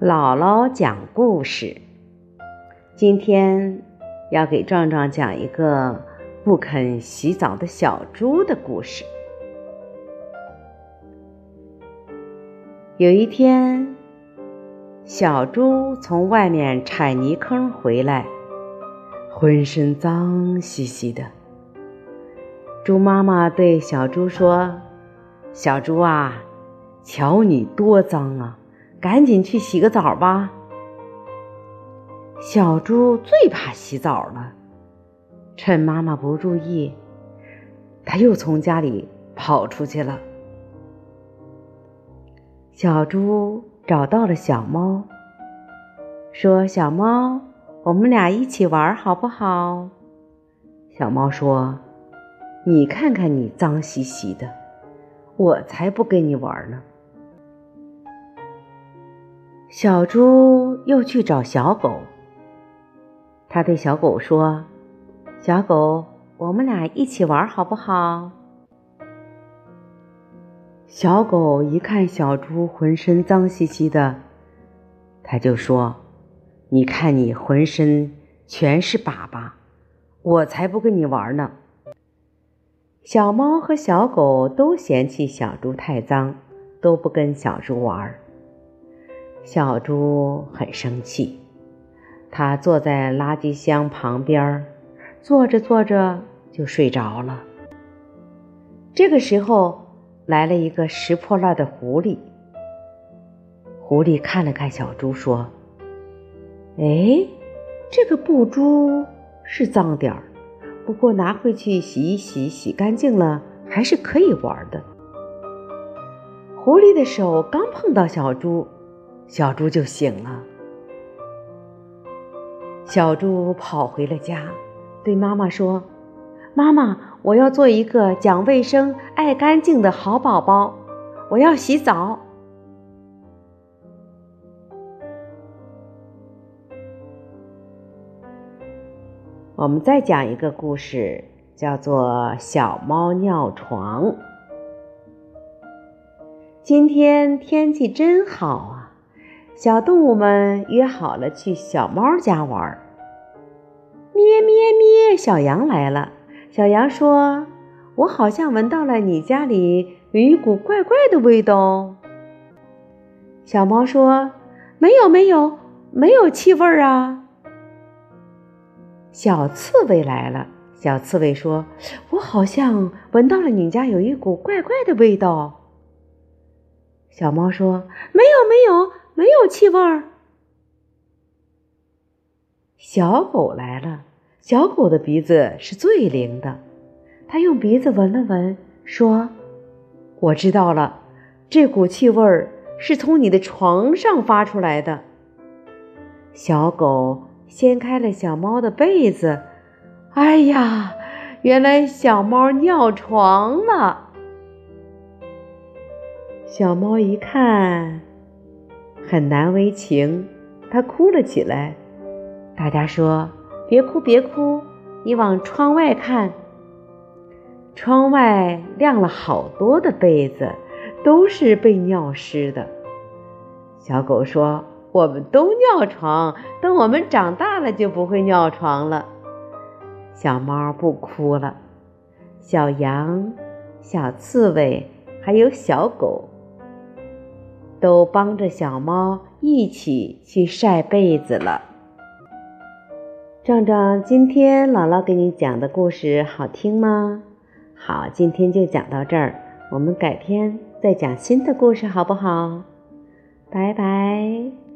姥姥讲故事。今天要给壮壮讲一个不肯洗澡的小猪的故事。有一天，小猪从外面踩泥坑回来，浑身脏兮兮的。猪妈妈对小猪说：“小猪啊，瞧你多脏啊！”赶紧去洗个澡吧！小猪最怕洗澡了，趁妈妈不注意，它又从家里跑出去了。小猪找到了小猫，说：“小猫，我们俩一起玩好不好？”小猫说：“你看看你脏兮兮的，我才不跟你玩呢。”小猪又去找小狗，他对小狗说：“小狗，我们俩一起玩好不好？”小狗一看小猪浑身脏兮兮的，他就说：“你看你浑身全是粑粑，我才不跟你玩呢。”小猫和小狗都嫌弃小猪太脏，都不跟小猪玩。小猪很生气，它坐在垃圾箱旁边，坐着坐着就睡着了。这个时候，来了一个拾破烂的狐狸。狐狸看了看小猪，说：“哎，这个布珠是脏点儿，不过拿回去洗一洗，洗干净了还是可以玩的。”狐狸的手刚碰到小猪。小猪就醒了。小猪跑回了家，对妈妈说：“妈妈，我要做一个讲卫生、爱干净的好宝宝，我要洗澡。”我们再讲一个故事，叫做《小猫尿床》。今天天气真好啊！小动物们约好了去小猫家玩。咩咩咩，小羊来了。小羊说：“我好像闻到了你家里有一股怪怪的味道。”小猫说：“没有，没有，没有气味啊。”小刺猬来了。小刺猬说：“我好像闻到了你家有一股怪怪的味道。”小猫说：“没有，没有。”没有气味儿。小狗来了，小狗的鼻子是最灵的，它用鼻子闻了闻，说：“我知道了，这股气味儿是从你的床上发出来的。”小狗掀开了小猫的被子，哎呀，原来小猫尿床了。小猫一看。很难为情，他哭了起来。大家说：“别哭，别哭，你往窗外看。”窗外晾了好多的被子，都是被尿湿的。小狗说：“我们都尿床，等我们长大了就不会尿床了。”小猫不哭了，小羊、小刺猬还有小狗。都帮着小猫一起去晒被子了。壮壮，今天姥姥给你讲的故事好听吗？好，今天就讲到这儿，我们改天再讲新的故事，好不好？拜拜。